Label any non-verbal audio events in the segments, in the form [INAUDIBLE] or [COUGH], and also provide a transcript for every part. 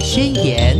宣言》。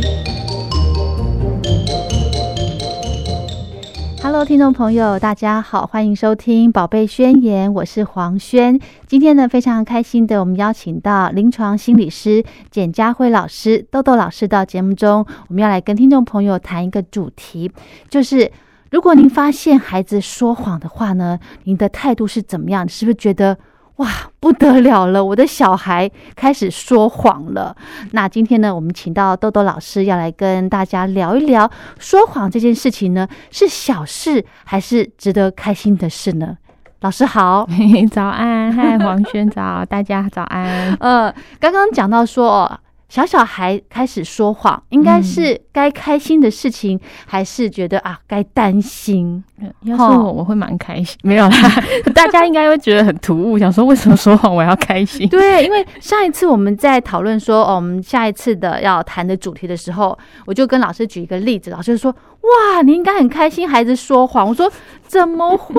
Hello，听众朋友，大家好，欢迎收听《宝贝宣言》，我是黄轩。今天呢，非常开心的，我们邀请到临床心理师简佳慧老师、豆豆老师到节目中，我们要来跟听众朋友谈一个主题，就是如果您发现孩子说谎的话呢，您的态度是怎么样？是不是觉得？哇，不得了了！我的小孩开始说谎了。那今天呢，我们请到豆豆老师要来跟大家聊一聊说谎这件事情呢，是小事还是值得开心的事呢？老师好，[LAUGHS] 早安，嗨，黄轩早，大家早安。呃，刚刚讲到说。小小孩开始说谎，应该是该开心的事情，还是觉得啊该担心？要是我，我会蛮开心。[LAUGHS] 没有啦，[LAUGHS] 大家应该会觉得很突兀，想说为什么说谎我要开心？对，因为上一次我们在讨论说，哦，我们下一次的要谈的主题的时候，我就跟老师举一个例子，老师说：“哇，你应该很开心，孩子说谎。”我说：“怎么会？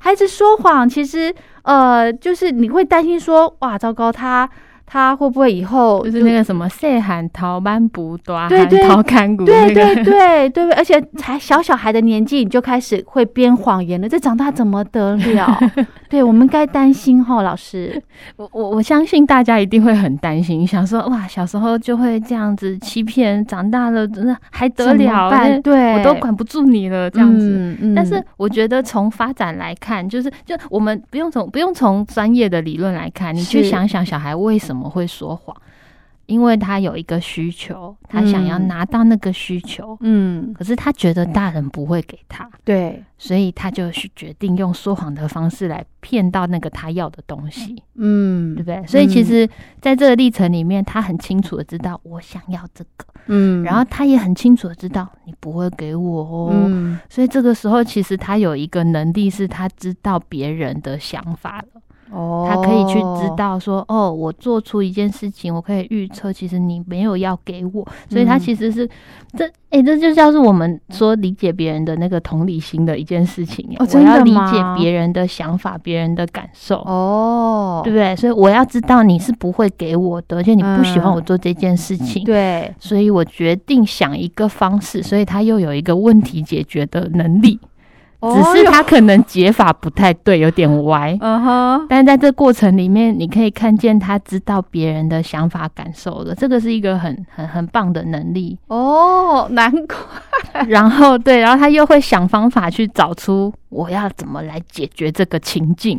孩子说谎，其实呃，就是你会担心说，哇，糟糕，他。”他会不会以后就是那个什么岁喊逃班不多，对对，逃看股，对对对对，而且才小小孩的年纪，你就开始会编谎言了，这长大怎么得了？[LAUGHS] 对我们该担心哈，老师，我我我相信大家一定会很担心，想说哇，小时候就会这样子欺骗，长大了真的还得了？对，我都管不住你了，这样子。但是我觉得从发展来看，就是就我们不用从不用从专业的理论来看，你去想想小孩为什么。怎么会说谎？因为他有一个需求，他想要拿到那个需求，嗯，可是他觉得大人不会给他，对，所以他就决定用说谎的方式来骗到那个他要的东西，嗯，对不对？所以其实在这个历程里面，他很清楚的知道我想要这个，嗯，然后他也很清楚的知道你不会给我哦，所以这个时候其实他有一个能力，是他知道别人的想法了。哦，他可以去知道说，哦，我做出一件事情，我可以预测，其实你没有要给我，所以他其实是这，哎，这就像是我们说理解别人的那个同理心的一件事情。哦，我要理解别人的想法，别人的感受。哦，对不对？所以我要知道你是不会给我的，而且你不喜欢我做这件事情。对，所以我决定想一个方式，所以他又有一个问题解决的能力。只是他可能解法不太对，有点歪。嗯哼，但是在这过程里面，你可以看见他知道别人的想法感受了，这个是一个很很很棒的能力。哦，难怪。[LAUGHS] 然后对，然后他又会想方法去找出我要怎么来解决这个情境，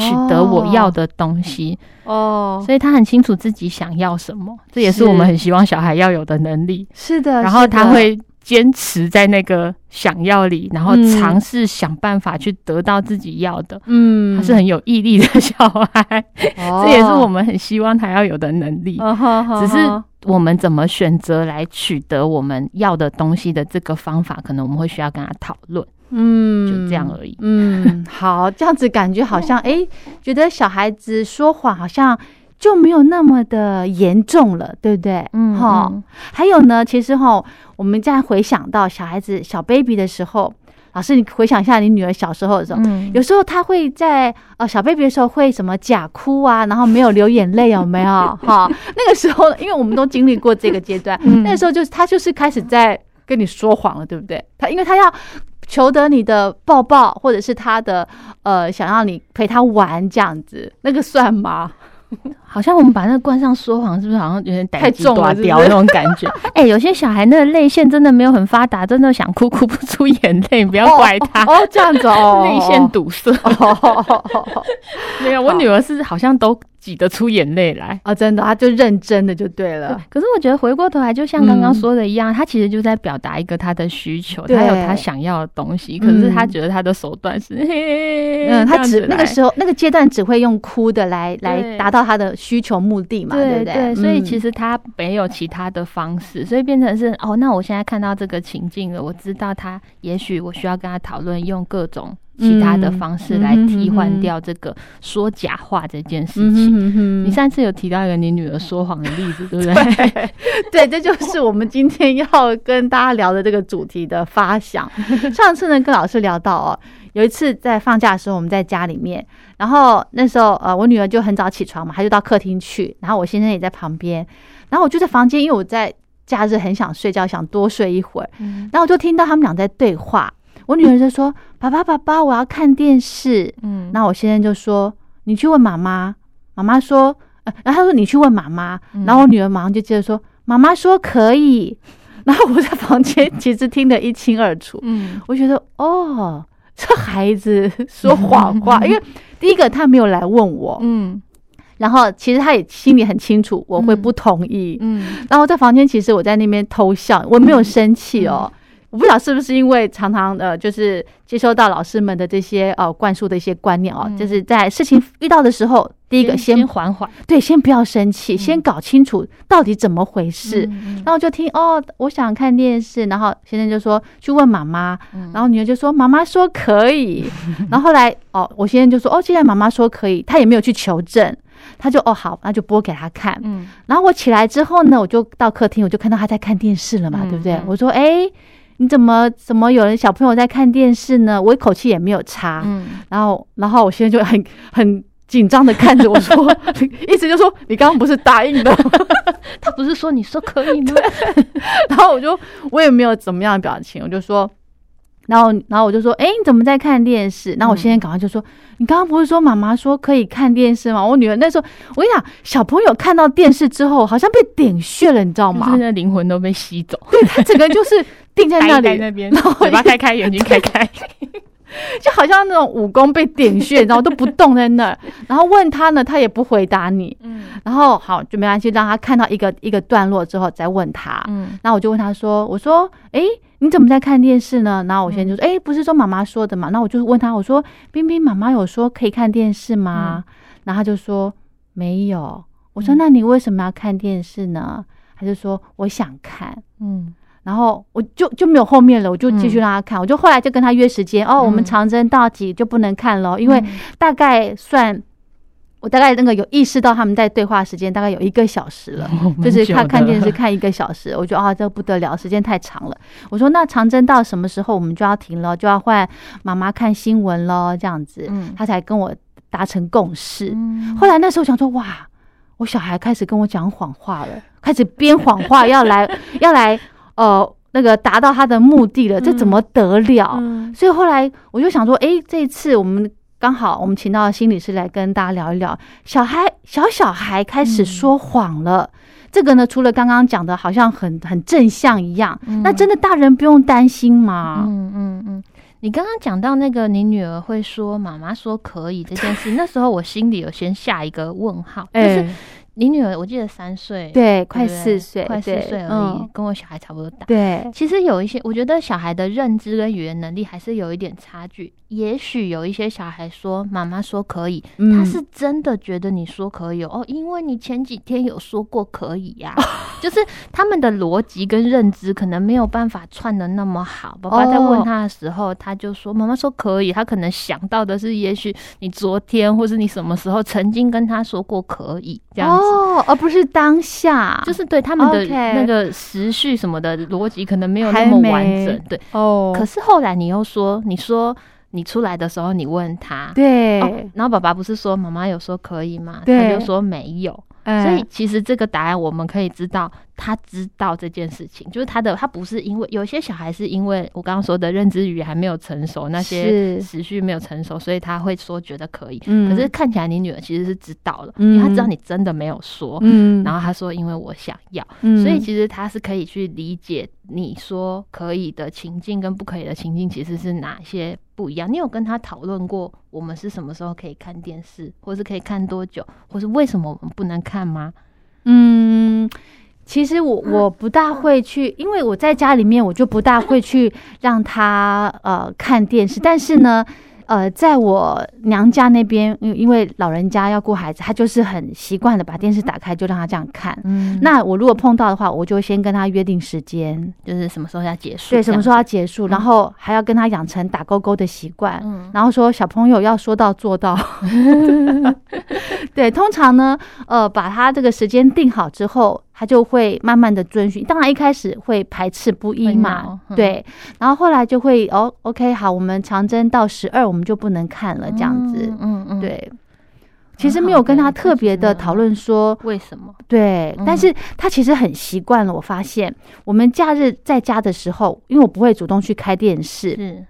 取得我要的东西。哦，所以他很清楚自己想要什么，这也是我们很希望小孩要有的能力。是的，然后他会。坚持在那个想要里，然后尝试想办法去得到自己要的。嗯，他是很有毅力的小孩，[LAUGHS] 这也是我们很希望他要有的能力。只是我们怎么选择来取得我们要的东西的这个方法，可能我们会需要跟他讨论。嗯，就这样而已。嗯，好，这样子感觉好像哎，觉得小孩子说谎好像。就没有那么的严重了，对不对？嗯，哈。还有呢，其实哈，我们再回想到小孩子小 baby 的时候，老师，你回想一下你女儿小时候的时候，有时候她会在呃小 baby 的时候会什么假哭啊，然后没有流眼泪，有没有？[LAUGHS] 哈，那个时候，因为我们都经历过这个阶段，那个时候就是她就是开始在跟你说谎了，对不对？她因为她要求得你的抱抱，或者是他的呃想要你陪他玩这样子，那个算吗？好像我们把那个冠上说谎，是不是好像有点太重了？掉那种感觉。[LAUGHS] 哎，有些小孩那个泪腺真的没有很发达，真的想哭哭不出眼泪，不要怪他哦。这样子 [LAUGHS] 哦，泪腺堵塞。哦 [LAUGHS] 没有，我女儿是好像都。挤得出眼泪来啊！真的，她就认真的就对了。可是我觉得回过头来，就像刚刚说的一样，她其实就在表达一个她的需求，她有她想要的东西。可是她觉得她的手段是，嗯，她只那个时候那个阶段只会用哭的来来达到她的需求目的嘛，对不对？所以其实他没有其他的方式，所以变成是哦，那我现在看到这个情境了，我知道他也许我需要跟他讨论用各种。其他的方式来替换掉这个说假话这件事情。你上次有提到一个你女儿说谎的例子，对不对？[LAUGHS] 对，这就是我们今天要跟大家聊的这个主题的发想。[LAUGHS] 上次呢，跟老师聊到哦，有一次在放假的时候，我们在家里面，然后那时候呃，我女儿就很早起床嘛，她就到客厅去，然后我先生也在旁边，然后我就在房间，因为我在假日很想睡觉，想多睡一会儿，然后我就听到他们俩在对话。我女儿就说：“爸爸，爸爸，我要看电视。”嗯，那我先生就说：“你去问妈妈。”妈妈说：“呃，然后他说你去问妈妈。”然后我女儿马上就接着说：“妈妈说可以。[LAUGHS] ”然后我在房间 [LAUGHS] 其实听得一清二楚。嗯，我觉得哦，这孩子 [LAUGHS] 说谎话，因为第一个他没有来问我，嗯，然后其实他也心里很清楚我会不同意，嗯，然后在房间其实我在那边偷笑，我没有生气哦。我不知道是不是因为常常呃，就是接收到老师们的这些呃灌输的一些观念哦，就是在事情遇到的时候，第一个先缓缓，对，先不要生气，先搞清楚到底怎么回事。然后就听哦，我想看电视，然后先生就说去问妈妈，然后女儿就说妈妈说可以，然后后来哦，我先生就说哦，既然妈妈说可以，他也没有去求证，他就哦好，那就播给他看。嗯，然后我起来之后呢，我就到客厅，我就看到他在看电视了嘛，对不对？我说哎。你怎么怎么有人小朋友在看电视呢？我一口气也没有插，嗯，然后然后我现在就很很紧张的看着我 [LAUGHS] 说，意思就说你刚刚不是答应的，[LAUGHS] 他不是说你说可以吗？[LAUGHS] 然后我就我也没有怎么样的表情，我就说。然后，然后我就说：“哎，你怎么在看电视？”然后我现在赶快就说：“你刚刚不是说妈妈说可以看电视吗？”我女儿那时候，我跟你讲，小朋友看到电视之后，好像被点穴了，你知道吗？现在灵魂都被吸走，对他整个就是定在那里，那边，然后嘴巴开开，眼睛 [LAUGHS] 开开。[LAUGHS] 就好像那种武功被点穴，然后都不动在那儿。[LAUGHS] 然后问他呢，他也不回答你。嗯。然后好就没关系，让他看到一个一个段落之后再问他。嗯。那我就问他说：“我说，哎，你怎么在看电视呢？”然后我现在就说：“哎，不是说妈妈说的嘛？”那我就问他：“我说，冰冰妈妈有说可以看电视吗？”然后他就说：“没有。”我说：“那你为什么要看电视呢？”他就说：“我想看。”嗯。然后我就就没有后面了，我就继续让他看。我就后来就跟他约时间哦，我们长征到几就不能看了，因为大概算我大概那个有意识到他们在对话时间大概有一个小时了，[LAUGHS] 就是看看电视看一个小时，我觉得啊这不得了，时间太长了。我说那长征到什么时候我们就要停了，就要换妈妈看新闻了，这样子，他才跟我达成共识。后来那时候想说哇，我小孩开始跟我讲谎话了，开始编谎话要来要来。[LAUGHS] 呃，那个达到他的目的了，这怎么得了？所以后来我就想说，哎，这一次我们刚好我们请到心理师来跟大家聊一聊，小孩小小孩开始说谎了，这个呢，除了刚刚讲的，好像很很正向一样，那真的大人不用担心吗？嗯嗯嗯，你刚刚讲到那个你女儿会说妈妈说可以这件事，[LAUGHS] 那时候我心里有先下一个问号，就是。你女儿我记得三岁，对，快四岁，快四岁而已，跟我小孩差不多大。对，其实有一些，我觉得小孩的认知跟语言能力还是有一点差距。也许有一些小孩说妈妈说可以，他是真的觉得你说可以哦，因为你前几天有说过可以呀。[LAUGHS] 就是他们的逻辑跟认知可能没有办法串的那么好。爸爸在问他的时候，他就说妈妈说可以，他可能想到的是，也许你昨天或是你什么时候曾经跟他说过可以这样子，而不是当下。就是对他们的那个时序什么的逻辑可能没有那么完整。对哦，可是后来你又说，你说。你出来的时候，你问他，对，然后爸爸不是说妈妈有说可以吗？他就说没有。所以其实这个答案我们可以知道，他知道这件事情，就是他的他不是因为有些小孩是因为我刚刚说的认知语还没有成熟，那些时序没有成熟，所以他会说觉得可以。可是看起来你女儿其实是知道了，因为他知道你真的没有说。嗯，然后他说因为我想要，所以其实他是可以去理解你说可以的情境跟不可以的情境其实是哪些不一样。你有跟他讨论过我们是什么时候可以看电视，或是可以看多久，或是为什么我们不能？看吗？嗯，其实我我不大会去，因为我在家里面，我就不大会去让他呃看电视。但是呢。[LAUGHS] 呃，在我娘家那边，因因为老人家要顾孩子，他就是很习惯的把电视打开，就让他这样看。嗯，那我如果碰到的话，我就先跟他约定时间，就是什么时候要结束，对，什么时候要结束，然后还要跟他养成打勾勾的习惯。嗯，然后说小朋友要说到做到。[LAUGHS] 对，通常呢，呃，把他这个时间定好之后。他就会慢慢的遵循，当然一开始会排斥不一嘛，对，然后后来就会哦，OK，好，我们长征到十二，我们就不能看了，这样子，嗯嗯，对，其实没有跟他特别的讨论说为什么，对，但是他其实很习惯了。我发现我们假日在家的时候，因为我不会主动去开电视，是，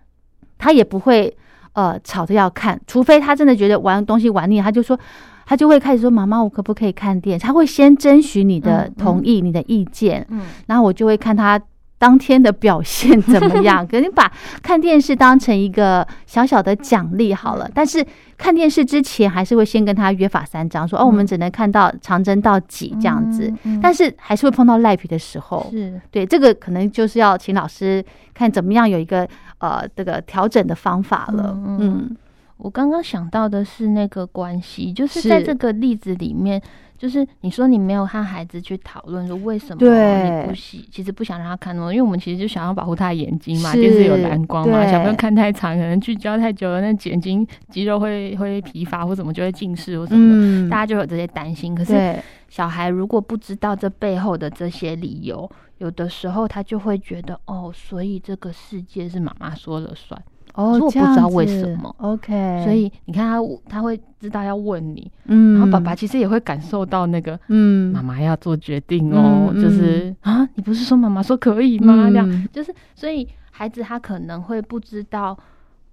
他也不会呃吵着要看，除非他真的觉得玩东西玩腻，他就说。他就会开始说：“妈妈，我可不可以看电视？”他会先征询你的同意、你的意见，嗯，然后我就会看他当天的表现怎么样。[LAUGHS] 可能把看电视当成一个小小的奖励好了。但是看电视之前，还是会先跟他约法三章，说：“哦，我们只能看到长征到几这样子。”但是还是会碰到赖皮的时候。是对这个可能就是要请老师看怎么样有一个呃这个调整的方法了。嗯。我刚刚想到的是那个关系，就是在这个例子里面，就是你说你没有和孩子去讨论说为什么你不喜，其实不想让他看哦，因为我们其实就想要保护他的眼睛嘛，就是有蓝光嘛，小朋友看太长，可能聚焦太久了，那眼睛肌肉会会疲乏或怎么就会近视或什么，大家就有这些担心。可是小孩如果不知道这背后的这些理由，有的时候他就会觉得哦，所以这个世界是妈妈说了算。哦，我不知道为什么，OK，所以你看他，他会知道要问你，嗯，然后爸爸其实也会感受到那个，嗯，妈妈要做决定哦，就是啊，你不是说妈妈说可以吗？这样，就是所以孩子他可能会不知道。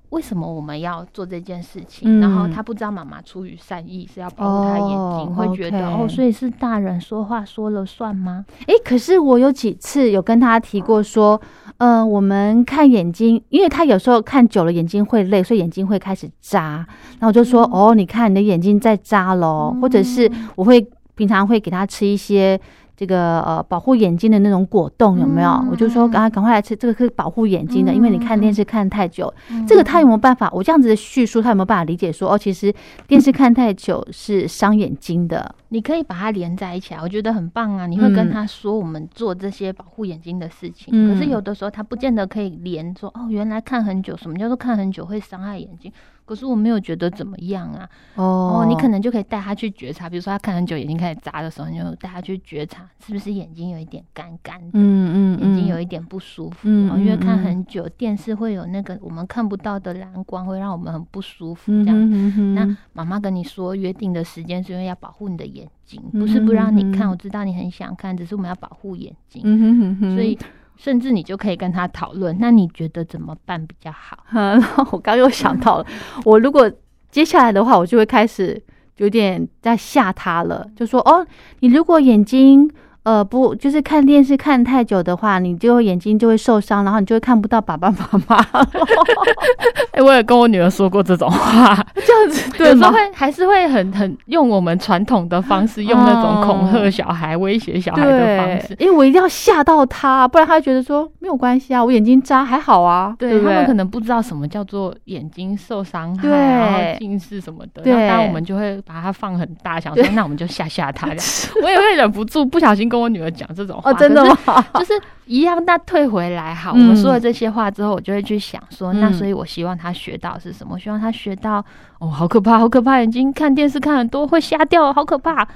为什么我们要做这件事情？然后他不知道妈妈出于善意是要保护他眼睛，会觉得哦，所以是大人说话说了算吗？诶，可是我有几次有跟他提过说，嗯，我们看眼睛，因为他有时候看久了眼睛会累，所以眼睛会开始扎。然后我就说，哦，你看你的眼睛在扎喽，或者是我会平常会给他吃一些。这个呃，保护眼睛的那种果冻有没有？我就说，赶快赶快来吃，这个可以保护眼睛的，因为你看电视看太久，这个他有没有办法？我这样子的叙述，他有没有办法理解？说哦，其实电视看太久是伤眼睛的。你可以把它连在一起啊，我觉得很棒啊！你会跟他说，我们做这些保护眼睛的事情。可是有的时候他不见得可以连说，哦，原来看很久，什么叫做看很久会伤害眼睛？可是我没有觉得怎么样啊！哦，你可能就可以带他去觉察，比如说他看很久，眼睛开始眨的时候，你就带他去觉察，是不是眼睛有一点干干的？嗯嗯，眼睛有一点不舒服。嗯，因为看很久电视会有那个我们看不到的蓝光，会让我们很不舒服。这样，那妈妈跟你说约定的时间是因为要保护你的眼睛，不是不让你看。我知道你很想看，只是我们要保护眼睛。嗯哼，所以。甚至你就可以跟他讨论，那你觉得怎么办比较好？[LAUGHS] 我刚又想到了，我如果接下来的话，我就会开始有点在吓他了，就说：“哦，你如果眼睛……”呃，不，就是看电视看太久的话，你就眼睛就会受伤，然后你就会看不到爸爸妈妈。哎，我也跟我女儿说过这种话，[LAUGHS] 这样子对吗？会还是会很很用我们传统的方式，用那种恐吓小孩、威胁小孩的方式，因为我一定要吓到他，不然他觉得说没有关系啊，我眼睛扎还好啊。对他们可能不知道什么叫做眼睛受伤害，然后近视什么的。对，当然我们就会把它放很大，想说那我们就吓吓他。[LAUGHS] 我也会忍不住不小心。跟我女儿讲这种话，真的吗？[LAUGHS] 就是一样。那退回来，好，我们说了这些话之后，我就会去想说，那所以我希望他学到是什么？我希望他学到，哦，好可怕，好可怕，眼睛看电视看很多会瞎掉，好可怕。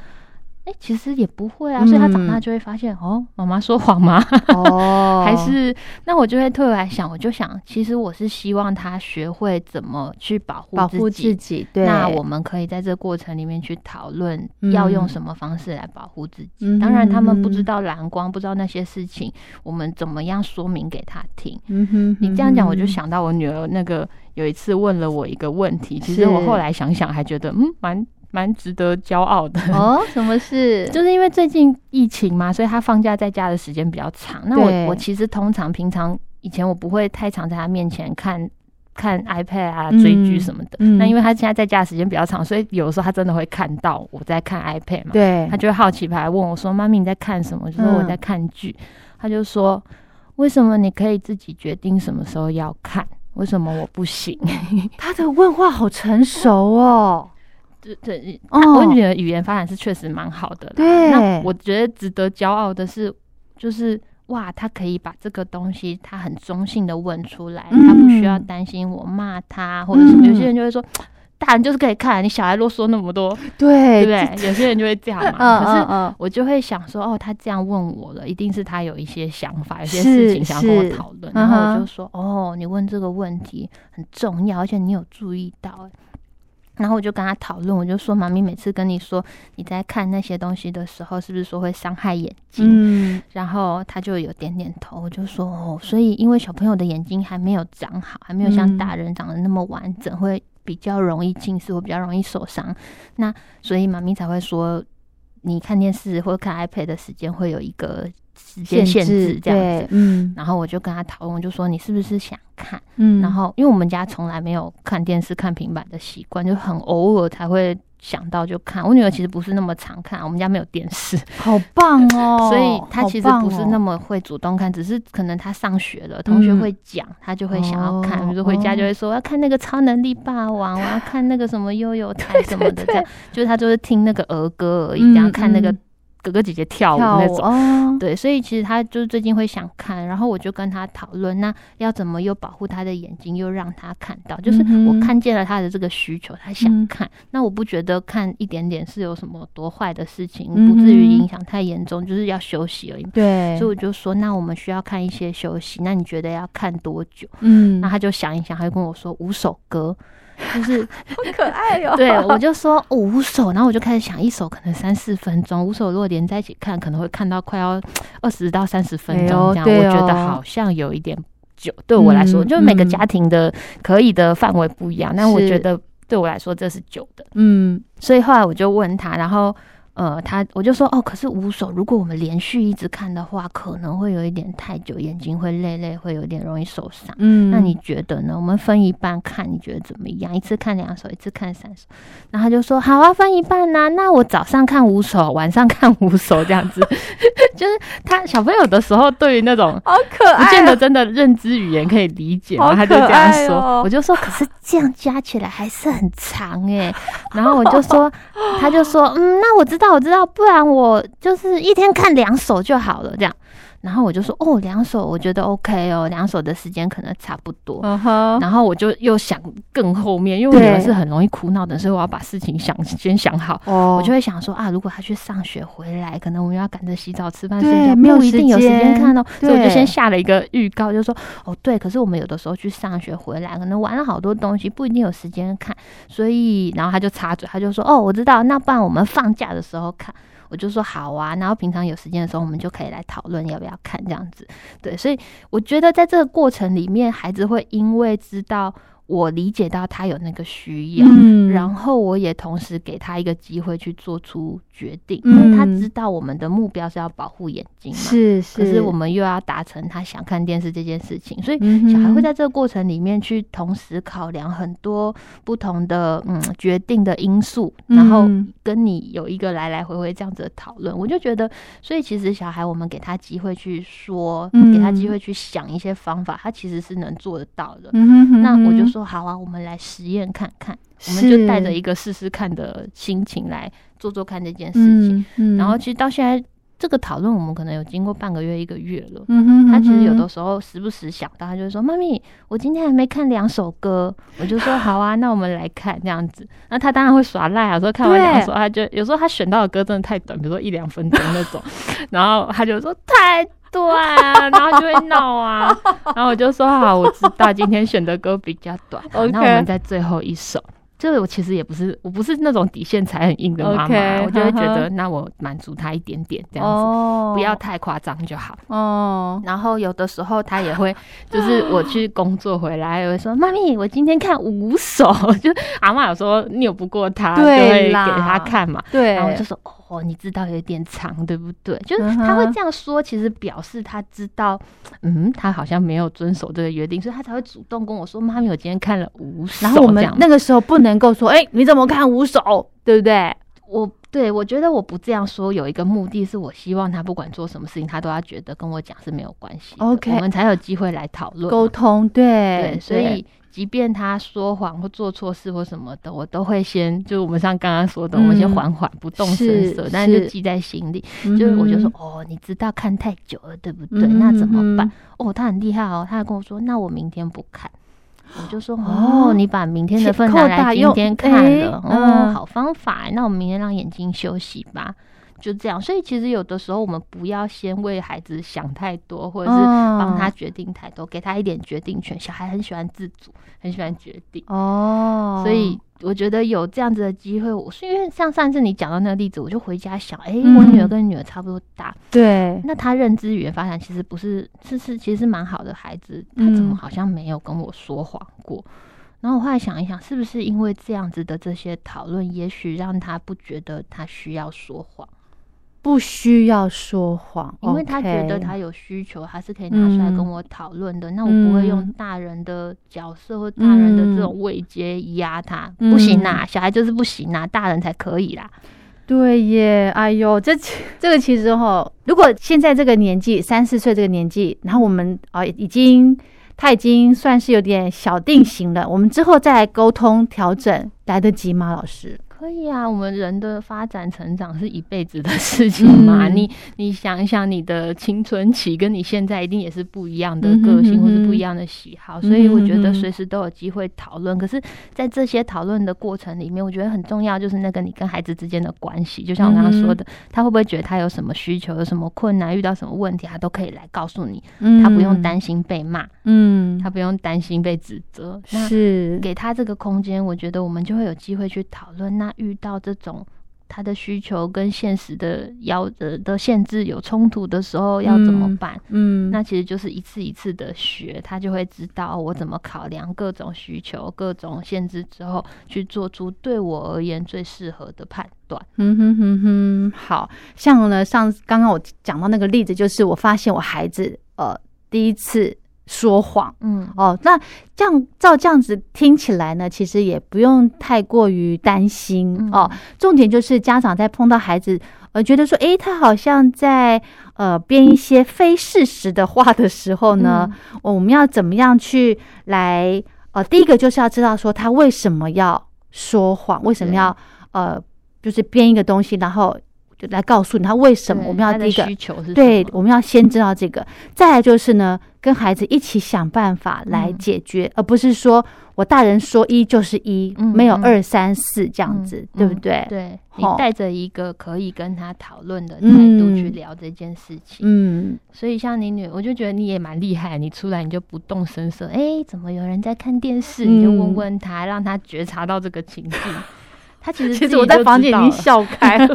哎，其实也不会啊，所以他长大就会发现，哦，妈妈说谎吗？[LAUGHS] 哦，还是那我就会退回来想，我就想，其实我是希望他学会怎么去保护保护自己。对，那我们可以在这个过程里面去讨论，要用什么方式来保护自己。当然，他们不知道蓝光，不知道那些事情，我们怎么样说明给他听？嗯哼，你这样讲，我就想到我女儿那个有一次问了我一个问题，其实我后来想想，还觉得嗯蛮。蛮值得骄傲的哦，什么事？[LAUGHS] 就是因为最近疫情嘛，所以他放假在家的时间比较长。那我我其实通常平常以前我不会太常在他面前看看 iPad 啊追剧什么的。那因为他现在在家的时间比较长，所以有的时候他真的会看到我在看 iPad 嘛。对，他就会好奇来问我说：“妈咪你在看什么？”就说我在看剧。他就说：“为什么你可以自己决定什么时候要看？”为什么我不行？[LAUGHS] 他的问话好成熟哦。对对，我女儿语言发展是确实蛮好的。对，那我觉得值得骄傲的是，就是哇，他可以把这个东西，他很中性的问出来，他不需要担心我骂他或者什么。有些人就会说。大人就是可以看，你小孩啰嗦那么多，对对不对？有些人就会这样嘛。可是我就会想说，哦，他这样问我了，一定是他有一些想法，有些事情想跟我讨论。然后我就说，哦，你问这个问题很重要，而且你有注意到。然后我就跟他讨论，我就说，妈咪每次跟你说你在看那些东西的时候，是不是说会伤害眼睛？嗯。然后他就有点点头，我就说，哦，所以因为小朋友的眼睛还没有长好，还没有像大人长得那么完整，会。比较容易近视，或比较容易受伤，那所以妈咪才会说，你看电视或看 iPad 的时间会有一个时间限制，这样子。嗯，然后我就跟他讨论，就说你是不是想看？嗯，然后因为我们家从来没有看电视、看平板的习惯，就很偶尔才会。想到就看，我女儿其实不是那么常看，我们家没有电视，[LAUGHS] 好棒哦！所以她其实不是那么会主动看，只是可能她上学了，同学会讲，她就会想要看，比如说回家就会说要看那个超能力霸王，我要看那个什么悠悠 [LAUGHS] 台什么的，这样就是她就是听那个儿歌而已，这样看那个。哥哥姐姐跳舞那种，对，所以其实他就是最近会想看，然后我就跟他讨论，那要怎么又保护他的眼睛，又让他看到，就是我看见了他的这个需求，他想看，那我不觉得看一点点是有什么多坏的事情，不至于影响太严重，就是要休息而已。对，所以我就说，那我们需要看一些休息，那你觉得要看多久？嗯，那他就想一想，他就跟我说五首歌。就是好可爱哟！对我就说五首，然后我就开始想，一首可能三四分钟，五首如果连在一起看，可能会看到快要二十到三十分钟这样。我觉得好像有一点久，对我来说，就每个家庭的可以的范围不一样，但我觉得对我来说这是久的。嗯，所以后来我就问他，然后。呃，他我就说哦，可是五首，如果我们连续一直看的话，可能会有一点太久，眼睛会累累，会有点容易受伤。嗯，那你觉得呢？我们分一半看，你觉得怎么样？一次看两首，一次看三首。然后他就说好啊，分一半呐。那我早上看五首，晚上看五首，这样子。[LAUGHS] 就是他小朋友的时候，对于那种好可爱，不见得真的认知语言可以理解嘛，他就这样说。我就说，可是这样加起来还是很长哎。然后我就说，他就说，嗯，那我知道。那我知道，不然我就是一天看两首就好了，这样。然后我就说哦，两首我觉得 OK 哦，两首的时间可能差不多。然后我就又想更后面，因为我女儿是很容易哭闹的，所以我要把事情想先想好。我就会想说啊，如果她去上学回来，可能我们要赶着洗澡、吃饭、睡觉，没有一定有时间看哦。所以我就先下了一个预告，就说哦，对，可是我们有的时候去上学回来，可能玩了好多东西，不一定有时间看。所以，然后他就插嘴，他就说哦，我知道，那不然我们放假的时候看。我就说好啊，然后平常有时间的时候，我们就可以来讨论要不要看这样子。对，所以我觉得在这个过程里面，孩子会因为知道。我理解到他有那个需要，然后我也同时给他一个机会去做出决定，因为他知道我们的目标是要保护眼睛嘛，是是，可是我们又要达成他想看电视这件事情，所以小孩会在这个过程里面去同时考量很多不同的嗯决定的因素，然后跟你有一个来来回回这样子的讨论，我就觉得，所以其实小孩我们给他机会去说，给他机会去想一些方法，他其实是能做得到的。那我就。说好啊，我们来实验看看，我们就带着一个试试看的心情来做做看这件事情。然后其实到现在这个讨论，我们可能有经过半个月、一个月了。嗯哼，他其实有的时候时不时想到，他就说：“妈咪，我今天还没看两首歌。[LAUGHS] ”我就说：“好啊，那我们来看这样子。”那他当然会耍赖啊，说看完两首，他就有时候他选到的歌真的太短，比如说一两分钟那种，[LAUGHS] 然后他就说太。对啊，然后就会闹啊，[LAUGHS] 然后我就说好，我知道今天选的歌比较短，那我们在最后一首。这个我其实也不是，我不是那种底线才很硬的妈妈，我就会觉得那我满足他一点点这样子，不要太夸张就好。哦，然后有的时候他也会，就是我去工作回来，会说妈咪，我今天看五首，[LAUGHS] 就阿妈有时候拗不过他，就会给他看嘛。对，然后就说。哦，你知道有点长，对不对？就是他会这样说，其实表示他知道，嗯，他好像没有遵守这个约定，所以他才会主动跟我说：“妈咪，我今天看了五首。”然后我们那个时候不能够说：“哎，你怎么看五首？”对不对？我对我觉得我不这样说，有一个目的是我希望他不管做什么事情，他都要觉得跟我讲是没有关系。OK，我们才有机会来讨论沟通。对，所以即便他说谎或做错事或什么的，我都会先就我们像刚刚说的，我们先缓缓不动声色，但是就记在心里。就是我就说哦，你知道看太久了，对不对？那怎么办？哦，他很厉害哦，他还跟我说，那我明天不看。我就说哦，你把明天的份拿来今天看了哦，好方法。那我们明天让眼睛休息吧，就这样。所以其实有的时候我们不要先为孩子想太多，或者是帮他决定太多，给他一点决定权。小孩很喜欢自主，很喜欢决定哦，所以。我觉得有这样子的机会，我是因为像上次你讲到那个例子，我就回家想，哎，我女儿跟女儿差不多大，对，那她认知语言发展其实不是，是是其实是蛮好的孩子，她怎么好像没有跟我说谎过？然后我后来想一想，是不是因为这样子的这些讨论，也许让他不觉得他需要说谎。不需要说谎，因为他觉得他有需求，他是可以拿出来跟我讨论的。那我不会用大人的角色或大人的这种位阶压他，不行啦，小孩就是不行啦，大人才可以啦。对耶，哎呦，这这个其实哈，如果现在这个年纪三四岁这个年纪，然后我们啊已经他已经算是有点小定型了，我们之后再来沟通调整来得及吗？老师？可以啊，我们人的发展成长是一辈子的事情嘛。你你想一想，你的青春期跟你现在一定也是不一样的个性或是不一样的喜好，所以我觉得随时都有机会讨论。可是，在这些讨论的过程里面，我觉得很重要就是那个你跟孩子之间的关系。就像我刚刚说的，他会不会觉得他有什么需求、有什么困难、遇到什么问题，他都可以来告诉你，他不用担心被骂，嗯，他不用担心被指责，是给他这个空间，我觉得我们就会有机会去讨论那。遇到这种他的需求跟现实的要的的限制有冲突的时候，要怎么办？嗯，那其实就是一次一次的学，他就会知道我怎么考量各种需求、各种限制之后，去做出对我而言最适合的判断。嗯哼哼哼，好像呢，上刚刚我讲到那个例子，就是我发现我孩子呃第一次。说谎，嗯，哦，那这样照这样子听起来呢，其实也不用太过于担心哦。重点就是家长在碰到孩子，呃，觉得说，诶，他好像在呃编一些非事实的话的时候呢，我们要怎么样去来？呃，第一个就是要知道说他为什么要说谎，为什么要呃，就是编一个东西，然后。来告诉你他为什么我们要第一个需求是对，我们要先知道这个，再来就是呢，跟孩子一起想办法来解决，而不是说我大人说一就是一，没有二三四这样子，对不对？对，你带着一个可以跟他讨论的态度去聊这件事情。嗯，所以像你女，我就觉得你也蛮厉害，你出来你就不动声色，[LAUGHS] 哎，怎么有人在看电视？你就问问他，让他觉察到这个情境。[LAUGHS] 他其实其实我在房间已经笑开了，[LAUGHS]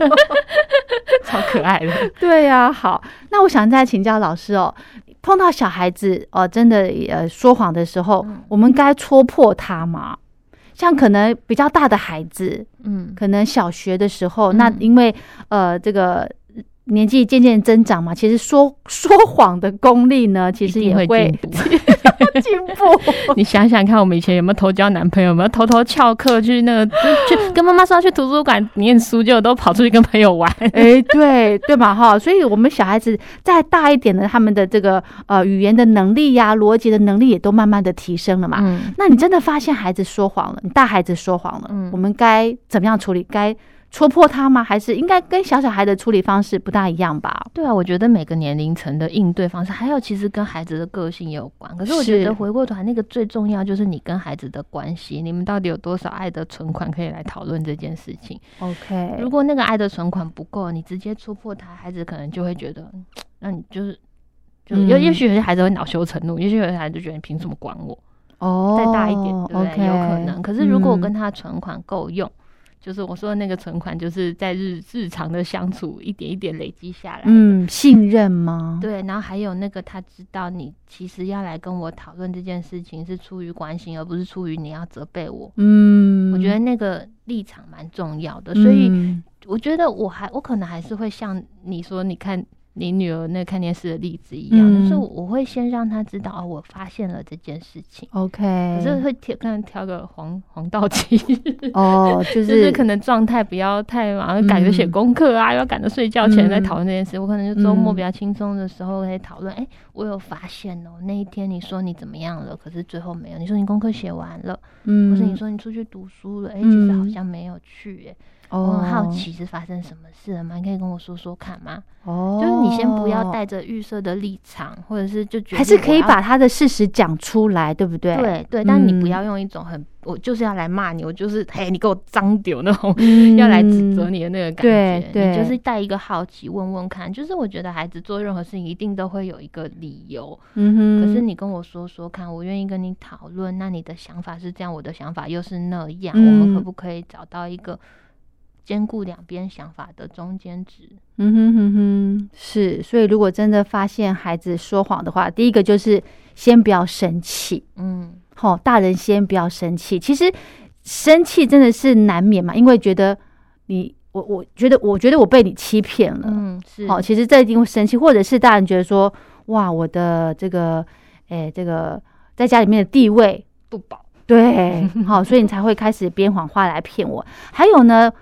超可爱的。[LAUGHS] 对呀，好，那我想再请教老师哦，碰到小孩子哦，真的呃说谎的时候，我们该戳破他吗？像可能比较大的孩子，嗯，可能小学的时候，那因为呃这个。年纪渐渐增长嘛，其实说说谎的功力呢，其实也会 [LAUGHS] 进步。[LAUGHS] 你想想看，我们以前有没有偷交男朋友？有没有偷偷翘课去那个 [LAUGHS] 去跟妈妈说要去图书馆念书，就都跑出去跟朋友玩？[LAUGHS] 哎，对对嘛哈。所以，我们小孩子再大一点的，他们的这个呃语言的能力呀、逻辑的能力也都慢慢的提升了嘛。嗯。那你真的发现孩子说谎了，你大孩子说谎了，嗯，我们该怎么样处理？该。戳破他吗？还是应该跟小小孩的处理方式不大一样吧？对啊，我觉得每个年龄层的应对方式，还有其实跟孩子的个性也有关。可是我觉得回过头来，那个最重要就是你跟孩子的关系，你们到底有多少爱的存款可以来讨论这件事情？OK，如果那个爱的存款不够，你直接戳破他，孩子可能就会觉得，那你就是，就也也许有些孩子会恼羞成怒，也许有些孩子就觉得你凭什么管我？哦，再大一点，对不对？有可能。可是如果我跟他存款够用。就是我说的那个存款，就是在日日常的相处一点一点累积下来。嗯，信任吗？对，然后还有那个他知道你其实要来跟我讨论这件事情是出于关心，而不是出于你要责备我。嗯，我觉得那个立场蛮重要的，所以我觉得我还我可能还是会像你说，你看。你女儿那看电视的例子一样，就是我会先让她知道哦，我发现了这件事情。OK，可是会挑可能挑个黄 [LAUGHS] 黄道期哦，[LAUGHS] 就是可能状态不要太忙，赶着写功课啊，要赶着睡觉前在讨论这件事。我可能就周末比较轻松的时候可以讨论。哎，我有发现哦，那一天你说你怎么样了，可是最后没有。你说你功课写完了，嗯，或是你说你出去读书了，哎，其实好像没有去，哎。我很好奇是发生什么事了吗？你可以跟我说说看吗？哦，就是你先不要带着预设的立场，或者是就觉得还是可以把他的事实讲出来，对不对？对对，但你不要用一种很我就是要来骂你，我就是嘿，你给我脏丢那种 [LAUGHS] 要来指责你的那个感觉。对，你就是带一个好奇问问看。就是我觉得孩子做任何事情一定都会有一个理由。嗯哼。可是你跟我说说看，我愿意跟你讨论。那你的想法是这样，我的想法又是那样，我们可不可以找到一个？兼顾两边想法的中间值，嗯哼哼哼，是。所以如果真的发现孩子说谎的话，第一个就是先不要生气，嗯，好，大人先不要生气。其实生气真的是难免嘛，因为觉得你，我，我觉得，我觉得我被你欺骗了，嗯，是。好，其实这一定会生气，或者是大人觉得说，哇，我的这个，哎，这个在家里面的地位不保，对，好，所以你才会开始编谎话来骗我。还有呢。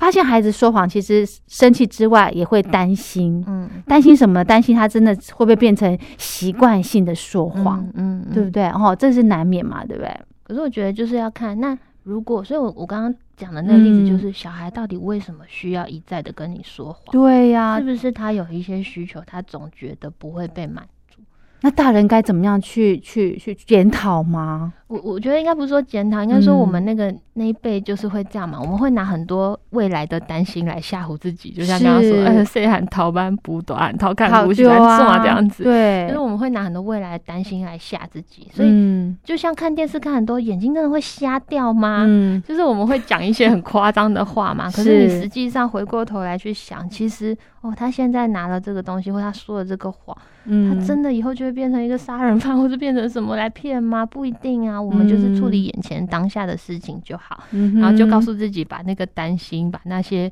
发现孩子说谎，其实生气之外也会担心，嗯，担心什么？担心他真的会不会变成习惯性的说谎，嗯，对不对？哦，这是难免嘛，对不对？可是我觉得就是要看，那如果，所以我我刚刚讲的那个例子，就是小孩到底为什么需要一再的跟你说谎？对呀，是不是他有一些需求，他总觉得不会被满足？那大人该怎么样去去去检讨吗？我我觉得应该不是说检讨，应该说我们那个那一辈就是会这样嘛。我们会拿很多未来的担心来吓唬自己，就像刚刚说，呃，[LAUGHS] 谁喊逃班补短，逃看补习来做这样子。对，就是我们会拿很多未来的担心来吓自己。所以，就像看电视看很多，眼睛真的会瞎掉吗？嗯，就是我们会讲一些很夸张的话嘛。可是你实际上回过头来去想，其实哦，他现在拿了这个东西，或他说了这个谎。嗯他真的以后就会变成一个杀人犯，或者变成什么来骗吗？不一定啊，我们就是处理眼前当下的事情就好，然后就告诉自己，把那个担心，把那些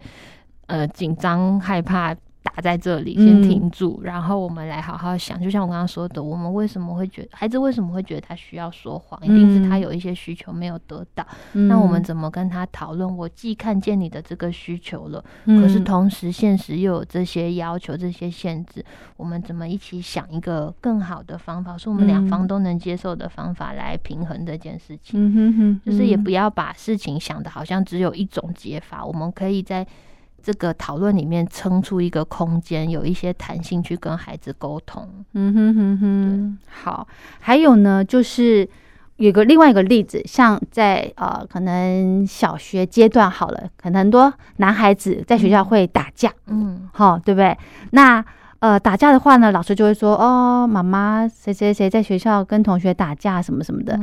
呃紧张害怕。打在这里，先停住，然后我们来好好想。就像我刚刚说的，我们为什么会觉得孩子为什么会觉得他需要说谎？一定是他有一些需求没有得到。那我们怎么跟他讨论？我既看见你的这个需求了，可是同时现实又有这些要求、这些限制，我们怎么一起想一个更好的方法，是我们两方都能接受的方法来平衡这件事情？嗯哼哼，就是也不要把事情想的好像只有一种解法，我们可以在。这个讨论里面撑出一个空间，有一些弹性去跟孩子沟通。嗯哼哼哼，好。还有呢，就是有个另外一个例子，像在呃，可能小学阶段好了，可能很多男孩子在学校会打架，嗯，好，对不对？那呃，打架的话呢，老师就会说，哦，妈妈谁谁谁在学校跟同学打架什么什么的。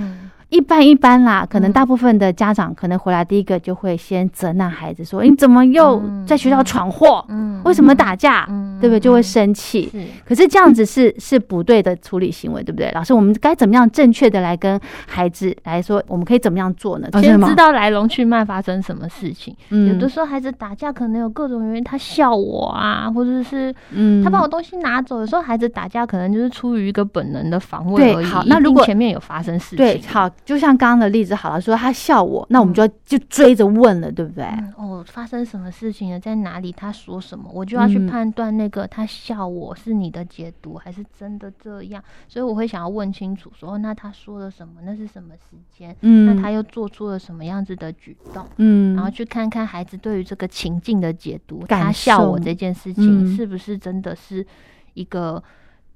一般一般啦，可能大部分的家长可能回来第一个就会先责难孩子说：“你怎么又在学校闯祸？嗯为什么打架？对不对？就会生气。可是这样子是是不对的处理行为，对不对？老师，我们该怎么样正确的来跟孩子来说？我们可以怎么样做呢？先知道来龙去脉，发生什么事情。有的时候孩子打架可能有各种原因，他笑我啊，或者是嗯，他把我东西拿走。有时候孩子打架可能就是出于一个本能的防卫而已。好，那如果前面有发生事情，对，好。就像刚刚的例子，好了，说他笑我，那我们就要就追着问了，对不对？哦，发生什么事情了？在哪里？他说什么？我就要去判断那个他笑我是你的解读，还是真的这样？所以我会想要问清楚，说那他说了什么？那是什么时间？嗯，那他又做出了什么样子的举动？嗯，然后去看看孩子对于这个情境的解读，他笑我这件事情是不是真的是一个。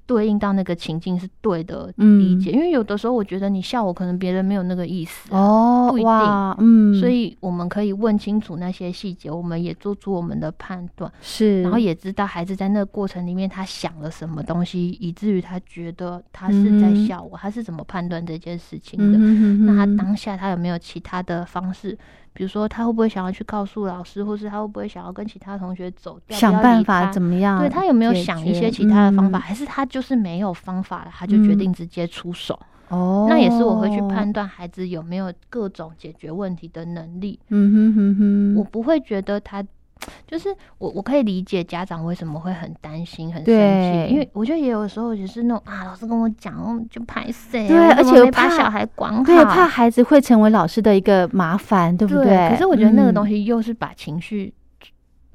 对应到那个情境是对的理解，因为有的时候我觉得你笑我，可能别人没有那个意思哦，不一定，嗯，所以我们可以问清楚那些细节，我们也做出我们的判断，是，然后也知道孩子在那个过程里面他想了什么东西，以至于他觉得他是在笑我，他是怎么判断这件事情的？那他当下他有没有其他的方式？比如说，他会不会想要去告诉老师，或是他会不会想要跟其他同学走掉？想办法怎么样？对他有没有想一些其他的方法？还是他就是没有方法了，他就决定直接出手？哦，那也是我会去判断孩子有没有各种解决问题的能力。嗯哼哼哼，我不会觉得他就是我我可以理解家长为什么会很担心、很生气，因为我觉得也有时候就是那种啊，老师跟我讲，就拍谁，对，而且又把小孩管好，对，怕孩子会成为老师的一个麻烦，对不对？可是我觉得那个东西又是把情绪。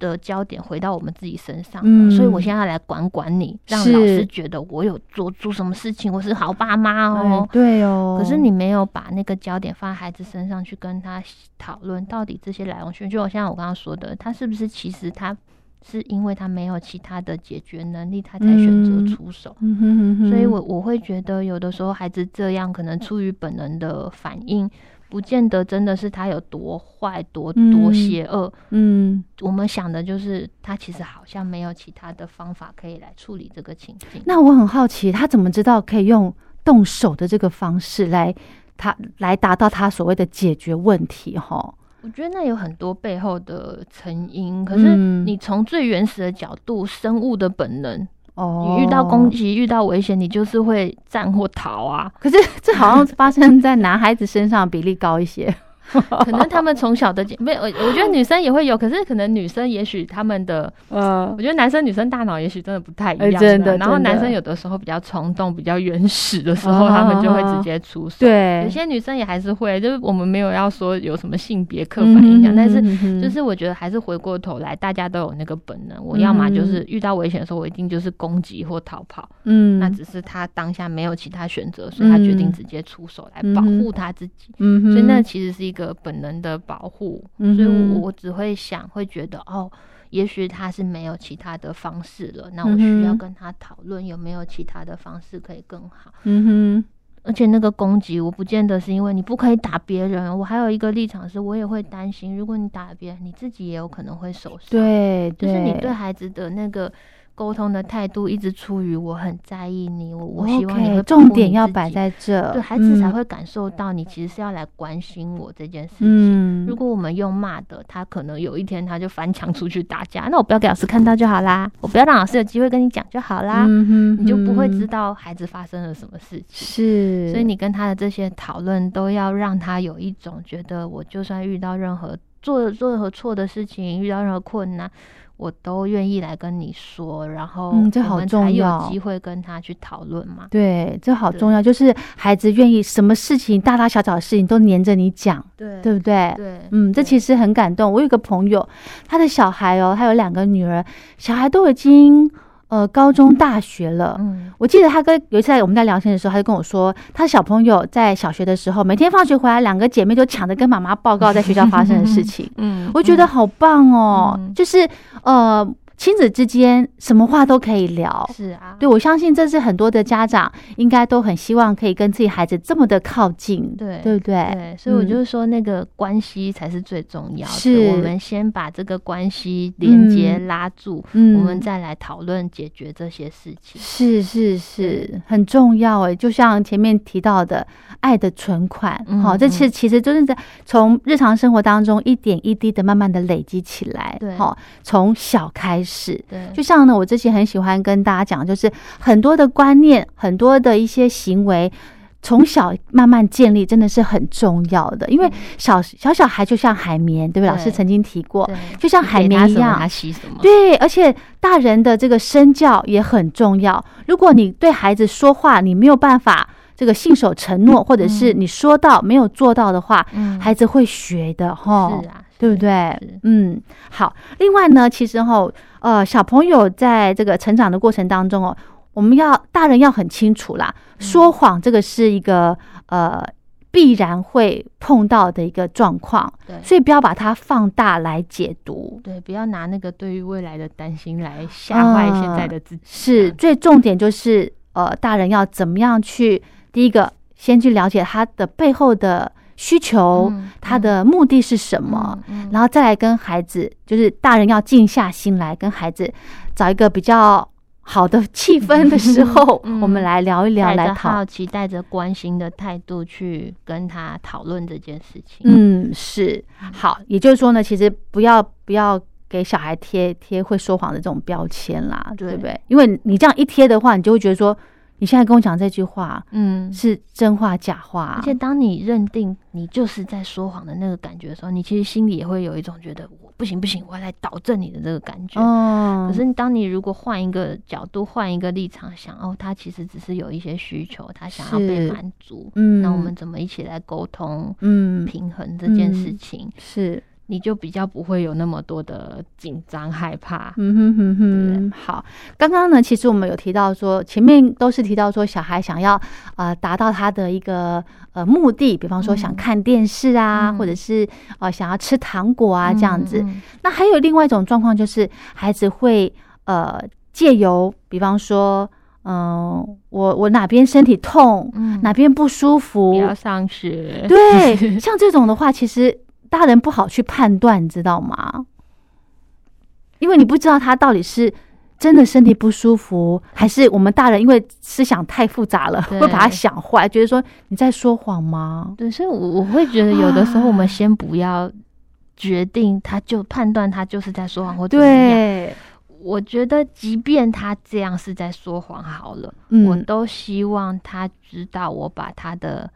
的焦点回到我们自己身上，所以我现在来管管你，让老师觉得我有做出什么事情，我是好爸妈哦。对哦。可是你没有把那个焦点放在孩子身上去跟他讨论，到底这些来龙去脉，就像我刚刚说的，他是不是其实他是因为他没有其他的解决能力，他才选择出手。所以我我会觉得有的时候孩子这样，可能出于本能的反应。不见得真的是他有多坏、多多邪恶。嗯，我们想的就是他其实好像没有其他的方法可以来处理这个情境。那我很好奇，他怎么知道可以用动手的这个方式来他来达到他所谓的解决问题？哈，我觉得那有很多背后的成因。可是你从最原始的角度，生物的本能。哦，你遇到攻击、遇到危险，你就是会战或逃啊。可是这好像发生在男孩子身上比例高一些。[LAUGHS] 可能他们从小的没有，我觉得女生也会有，可是可能女生也许他们的，呃，我觉得男生女生大脑也许真的不太一样。真的，然后男生有的时候比较冲动、比较原始的时候，他们就会直接出手。对，有些女生也还是会，就是我们没有要说有什么性别刻板印象，但是就是我觉得还是回过头来，大家都有那个本能。我要么就是遇到危险的时候，我一定就是攻击或逃跑。嗯，那只是他当下没有其他选择，所以他决定直接出手来保护他自己。嗯，所以那其实是一个。个本能的保护，所以我我只会想，会觉得哦，也许他是没有其他的方式了，那我需要跟他讨论有没有其他的方式可以更好。嗯哼，而且那个攻击，我不见得是因为你不可以打别人，我还有一个立场是，我也会担心，如果你打别人，你自己也有可能会受伤。对，就是你对孩子的那个。沟通的态度一直出于我很在意你，我我希望你会重点要摆在这，对孩子才会感受到你其实是要来关心我这件事情。如果我们用骂的，他可能有一天他就翻墙出去打架，那我不要给老师看到就好啦，我不要让老师有机会跟你讲就好啦，你就不会知道孩子发生了什么事情。是，所以你跟他的这些讨论都要让他有一种觉得，我就算遇到任何做做任何错的事情，遇到任何困难。我都愿意来跟你说，然后嗯，这好重要有机会跟他去讨论嘛。对，这好重要，就是孩子愿意什么事情，大大小小的事情都黏着你讲，对，对不对？对，嗯，这其实很感动。我有个朋友，他的小孩哦，他有两个女儿，小孩都已经。呃，高中、大学了。嗯，我记得他跟有一次在我们在聊天的时候，他就跟我说，他小朋友在小学的时候，每天放学回来，两个姐妹就抢着跟妈妈报告在学校发生的事情。嗯，我觉得好棒哦，就是呃。亲子之间什么话都可以聊，是啊，对我相信这是很多的家长应该都很希望可以跟自己孩子这么的靠近，对对不对？对，所以我就是说那个关系才是最重要的。是，我们先把这个关系连接拉住，我们再来讨论解决这些事情。是是是，很重要哎，就像前面提到的爱的存款，好，这其实其实就是在从日常生活当中一点一滴的慢慢的累积起来，对，好，从小开。是，对，就像呢，我之前很喜欢跟大家讲，就是很多的观念，很多的一些行为，从小慢慢建立，真的是很重要的。因为小小小孩就像海绵，对不对？老师曾经提过，就像海绵一样？对，而且大人的这个身教也很重要。如果你对孩子说话，你没有办法这个信守承诺，或者是你说到没有做到的话，孩子会学的，哈。是啊。对不对？嗯，好。另外呢，其实哈，呃，小朋友在这个成长的过程当中哦，我们要大人要很清楚啦，说谎这个是一个呃必然会碰到的一个状况，对，所以不要把它放大来解读，对，不要拿那个对于未来的担心来吓坏现在的自己。是，最重点就是呃，大人要怎么样去第一个先去了解他的背后的。需求，他的目的是什么？然后再来跟孩子，就是大人要静下心来跟孩子找一个比较好的气氛的时候，[LAUGHS] 我们来聊一聊，来好奇、带着关心的态度去跟他讨论这件事情。嗯，是好，也就是说呢，其实不要不要给小孩贴贴会说谎的这种标签啦，对不对？因为你这样一贴的话，你就会觉得说。你现在跟我讲这句话，嗯，是真话假话？而且当你认定你就是在说谎的那个感觉的时候，你其实心里也会有一种觉得我不行不行，我要来导正你的这个感觉。哦。可是当你如果换一个角度，换一个立场想，哦，他其实只是有一些需求，他想要被满足。嗯。那我们怎么一起来沟通？嗯，平衡这件事情是。你就比较不会有那么多的紧张害怕。嗯哼哼哼，好。刚刚呢，其实我们有提到说，前面都是提到说，小孩想要呃达到他的一个呃目的，比方说想看电视啊，或者是呃想要吃糖果啊这样子。那还有另外一种状况，就是孩子会呃借由，比方说，嗯，我我哪边身体痛，哪边不舒服，不要上学。对，[LAUGHS] 像这种的话，其实。大人不好去判断，你知道吗？因为你不知道他到底是真的身体不舒服，还是我们大人因为思想太复杂了，会把他想坏，觉得说你在说谎吗？对，所以，我我会觉得有的时候我们先不要决定，他就判断他就是在说谎或怎么样。我觉得，即便他这样是在说谎，好了，我都希望他知道我把他的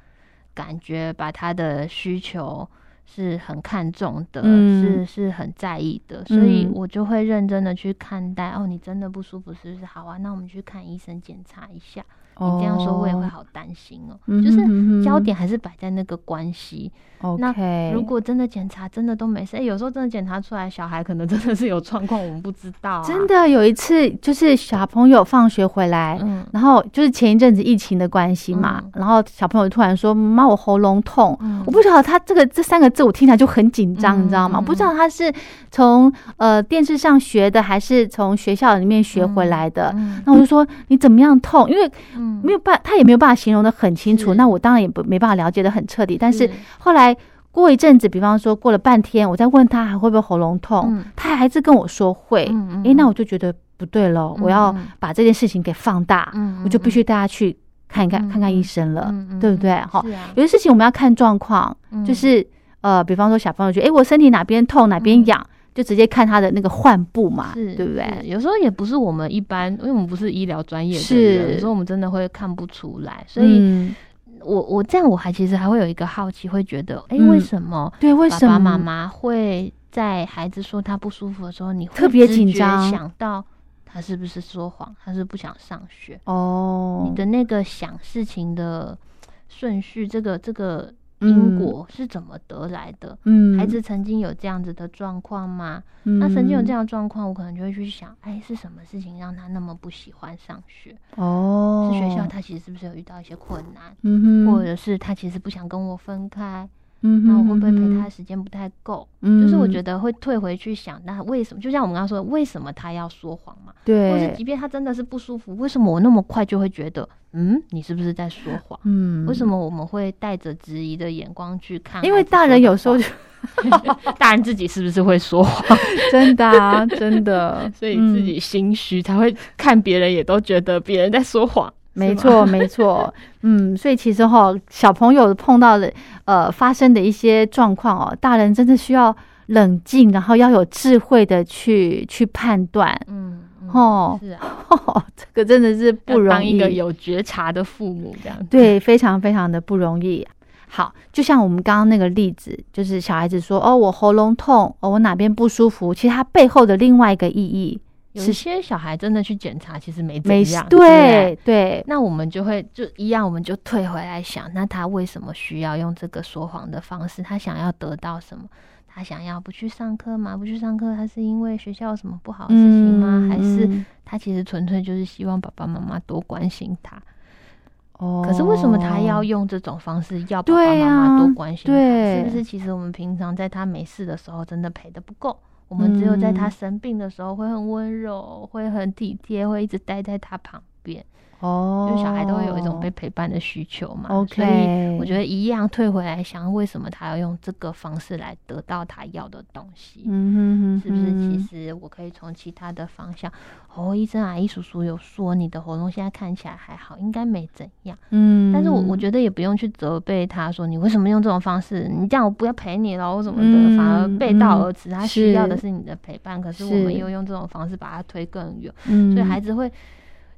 感觉，把他的需求。是很看重的，是是很在意的，所以我就会认真的去看待。哦，你真的不舒服是不是？好啊，那我们去看医生检查一下。你这样说，我也会好担心哦。就是焦点还是摆在那个关系。那如果真的检查真的都没事，哎，有时候真的检查出来小孩可能真的是有状况，我们不知道。真的有一次，就是小朋友放学回来，然后就是前一阵子疫情的关系嘛，然后小朋友突然说：“妈，我喉咙痛。”我不晓得他这个这三个字我听起来就很紧张，你知道吗？不知道他是从呃电视上学的，还是从学校里面学回来的。那我就说：“你怎么样痛？”因为没有办，他也没有办法形容的很清楚。那我当然也不没办法了解的很彻底。但是后来。过一阵子，比方说过了半天，我再问他还会不会喉咙痛，他还是跟我说会。哎，那我就觉得不对了，我要把这件事情给放大，我就必须带他去看一看，看看医生了，对不对？哈，有些事情我们要看状况，就是呃，比方说小朋友觉得哎，我身体哪边痛哪边痒，就直接看他的那个患部嘛，对不对？有时候也不是我们一般，因为我们不是医疗专业的人，有时候我们真的会看不出来，所以。我我这样我还其实还会有一个好奇，会觉得，哎，为什么？对，为什么爸爸妈妈会在孩子说他不舒服的时候，你特别紧张，想到他是不是说谎，他是不想上学？哦，你的那个想事情的顺序，这个这个。因果是怎么得来的？嗯，孩子曾经有这样子的状况吗？那曾经有这样状况，我可能就会去想，哎，是什么事情让他那么不喜欢上学？哦，是学校他其实是不是有遇到一些困难？嗯哼，或者是他其实不想跟我分开？嗯，那我会不会陪他的时间不太够？嗯，就是我觉得会退回去想，那为什么？就像我们刚刚说，为什么他要说谎嘛？对，或是即便他真的是不舒服，为什么我那么快就会觉得，嗯，你是不是在说谎？嗯，为什么我们会带着质疑的眼光去看？因为大人有时候就，[LAUGHS] 大人自己是不是会说谎？[LAUGHS] 真的啊，真的，[LAUGHS] 所以自己心虚，才会看别人也都觉得别人在说谎。没错，[LAUGHS] 没错，嗯，所以其实哈，小朋友碰到的呃发生的一些状况哦，大人真的需要冷静，然后要有智慧的去去判断，嗯，哦，是啊，[LAUGHS] 这个真的是不容易，一个有觉察的父母这样，对，非常非常的不容易。好，就像我们刚刚那个例子，就是小孩子说哦，我喉咙痛，哦，我哪边不舒服，其实它背后的另外一个意义。有些小孩真的去检查，其实没怎样。对对，那我们就会就一样，我们就退回来想，那他为什么需要用这个说谎的方式？他想要得到什么？他想要不去上课吗？不去上课，他是因为学校有什么不好的事情吗？还是他其实纯粹就是希望爸爸妈妈多关心他？哦，可是为什么他要用这种方式要爸爸妈妈多关心他？是不是其实我们平常在他没事的时候，真的陪的不够？我们只有在他生病的时候会很温柔，会很体贴，会一直待在他旁边。哦，因为小孩都会有一种被陪伴的需求嘛。OK，所以我觉得一样退回来想，为什么他要用这个方式来得到他要的东西？嗯哼哼，是不是？其实我可以从其他的方向。哦，医生阿姨叔叔有说你的喉咙现在看起来还好，应该没怎样。嗯，但是我我觉得也不用去责备他说你为什么用这种方式，你这样我不要陪你了我怎么的，反而背道而驰。他需要的是你的陪伴，可是我们又用这种方式把他推更远，所以孩子会。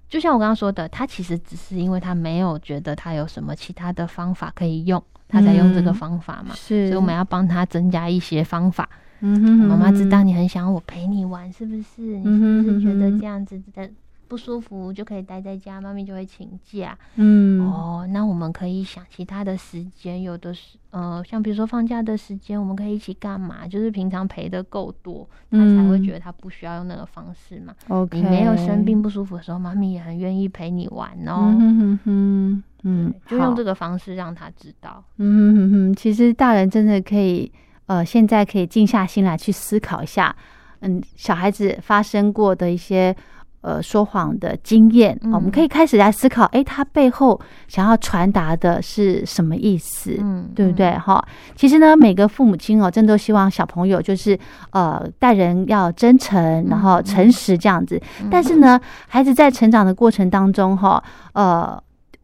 就像我刚刚说的，他其实只是因为他没有觉得他有什么其他的方法可以用，他才用这个方法嘛。是，所以我们要帮他增加一些方法。嗯哼，妈妈知道你很想我陪你玩，是不是？你是不是觉得这样子的？不舒服就可以待在家，妈咪就会请假。嗯，哦，那我们可以想其他的时间，有的是呃，像比如说放假的时间，我们可以一起干嘛？就是平常陪的够多，他才会觉得他不需要用那个方式嘛。OK，你没有生病不舒服的时候，妈咪也很愿意陪你玩哦。嗯哼哼，嗯，就用这个方式让他知道。嗯哼哼，其实大人真的可以，呃，现在可以静下心来去思考一下，嗯，小孩子发生过的一些。呃，说谎的经验，我们可以开始来思考，哎，他背后想要传达的是什么意思？嗯，对不对？哈，其实呢，每个父母亲哦，真都希望小朋友就是呃，待人要真诚，然后诚实这样子。但是呢，孩子在成长的过程当中，哈，呃，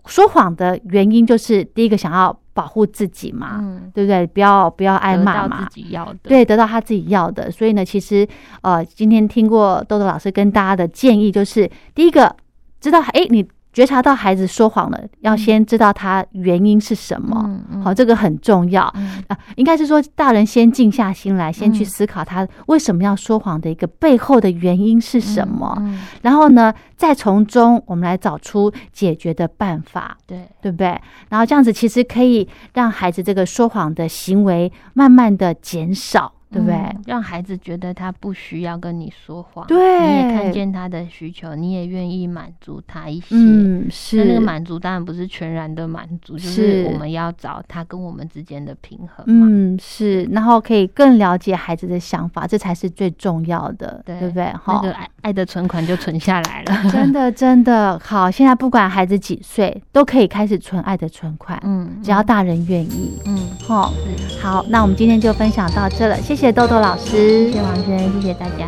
说谎的原因就是第一个想要。保护自己嘛，对不对？不要不要挨骂嘛。自己要的，对，得到他自己要的。所以呢，其实呃，今天听过豆豆老师跟大家的建议，就是第一个，知道哎你。觉察到孩子说谎了，要先知道他原因是什么。好，这个很重要啊。应该是说，大人先静下心来，先去思考他为什么要说谎的一个背后的原因是什么。然后呢，再从中我们来找出解决的办法。对，对不对？然后这样子其实可以让孩子这个说谎的行为慢慢的减少。对不对？让孩子觉得他不需要跟你说谎，对，你也看见他的需求，你也愿意满足他一些。嗯，是。那个满足当然不是全然的满足，就是我们要找他跟我们之间的平衡。嗯，是。然后可以更了解孩子的想法，这才是最重要的，对不对？那个爱爱的存款就存下来了。[LAUGHS] 真的，真的好。现在不管孩子几岁，都可以开始存爱的存款。嗯，只要大人愿意。嗯，好。好，那我们今天就分享到这了，谢谢。谢谢豆豆老师，谢谢王轩，谢谢大家。